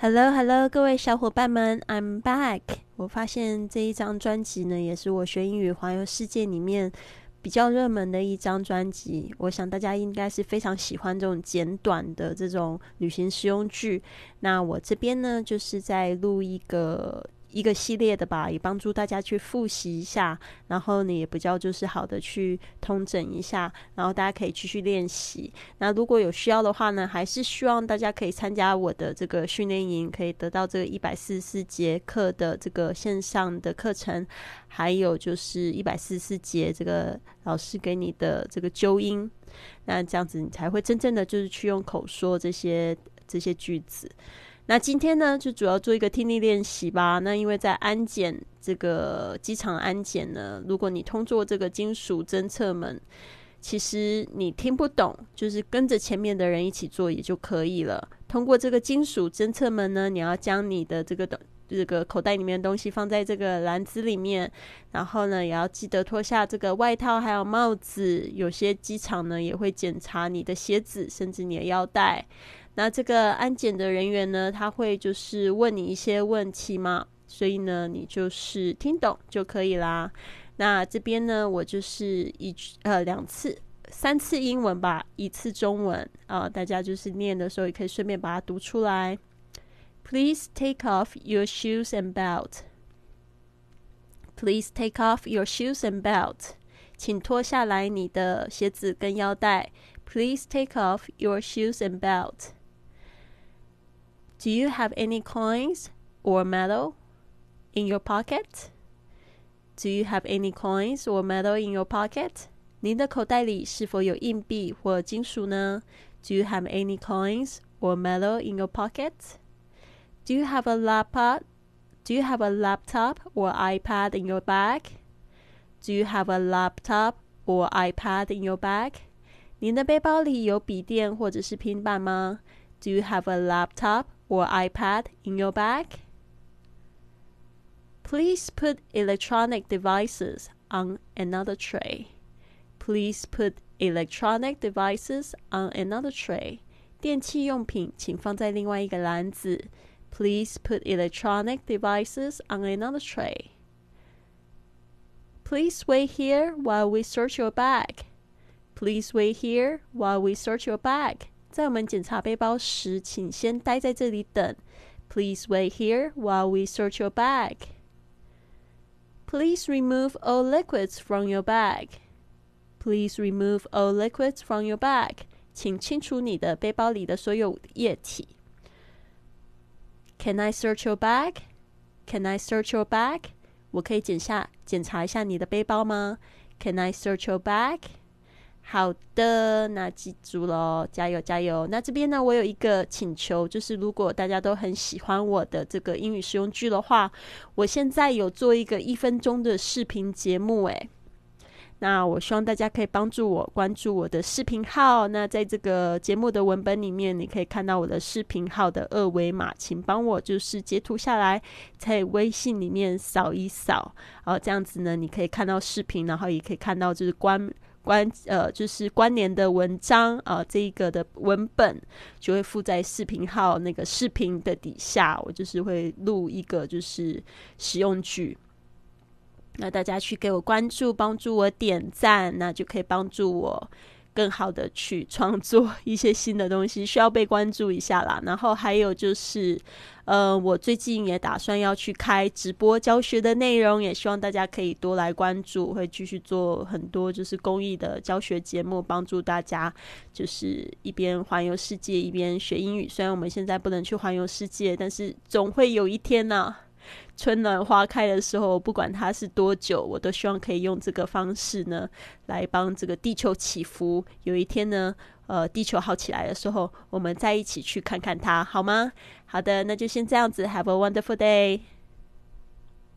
Hello Hello，各位小伙伴们，I'm back。我发现这一张专辑呢，也是我学英语环游世界里面比较热门的一张专辑。我想大家应该是非常喜欢这种简短的这种旅行实用剧。那我这边呢，就是在录一个。一个系列的吧，也帮助大家去复习一下，然后呢，也比较就是好的去通整一下，然后大家可以继续练习。那如果有需要的话呢，还是希望大家可以参加我的这个训练营，可以得到这个一百四十四节课的这个线上的课程，还有就是一百四十四节这个老师给你的这个纠音，那这样子你才会真正的就是去用口说这些这些句子。那今天呢，就主要做一个听力练习吧。那因为在安检这个机场安检呢，如果你通过这个金属侦测门，其实你听不懂，就是跟着前面的人一起做也就可以了。通过这个金属侦测门呢，你要将你的这个的这个口袋里面的东西放在这个篮子里面，然后呢，也要记得脱下这个外套还有帽子。有些机场呢也会检查你的鞋子，甚至你的腰带。那这个安检的人员呢，他会就是问你一些问题嘛，所以呢，你就是听懂就可以啦。那这边呢，我就是一呃两次、三次英文吧，一次中文啊，大家就是念的时候也可以顺便把它读出来。Please take off your shoes and belt. Please take off your shoes and belt. 请脱下来你的鞋子跟腰带。Please take off your shoes and belt. Do you have any coins or metal in your pocket? Do you have any coins or metal in your pocket? 您的口袋里是否有硬币或金属呢？Do you have any coins or metal in your pocket? Do you have a laptop? Do you have a laptop or iPad in your bag? Do you have a laptop or iPad in your bag? 您的背包里有笔电或者是平板吗？Do you have a laptop or iPad in your bag? Please put electronic devices on another tray. Please put electronic devices on another tray. 电器用品请放在另外一个篮子。Please put electronic devices on another tray. Please wait here while we search your bag. Please wait here while we search your bag. 在我们检查背包时，请先待在这里等。Please wait here while we search your bag. Please remove all liquids from your bag. Please remove all liquids from your bag. 请清除你的背包里的所有液体。Can I search your bag? Can I search your bag? 我可以检下检查一下你的背包吗？Can I search your bag? 好的，那记住喽，加油加油！那这边呢，我有一个请求，就是如果大家都很喜欢我的这个英语实用句的话，我现在有做一个一分钟的视频节目，诶，那我希望大家可以帮助我关注我的视频号。那在这个节目的文本里面，你可以看到我的视频号的二维码，请帮我就是截图下来，在微信里面扫一扫，然后这样子呢，你可以看到视频，然后也可以看到就是关。关呃，就是关联的文章啊，这一个的文本就会附在视频号那个视频的底下。我就是会录一个就是使用句，那大家去给我关注，帮助我点赞，那就可以帮助我。更好的去创作一些新的东西，需要被关注一下啦。然后还有就是，呃，我最近也打算要去开直播教学的内容，也希望大家可以多来关注，会继续做很多就是公益的教学节目，帮助大家就是一边环游世界一边学英语。虽然我们现在不能去环游世界，但是总会有一天呢。春暖花开的时候，不管它是多久，我都希望可以用这个方式呢，来帮这个地球祈福。有一天呢，呃，地球好起来的时候，我们再一起去看看它，好吗？好的，那就先这样子，Have a wonderful day。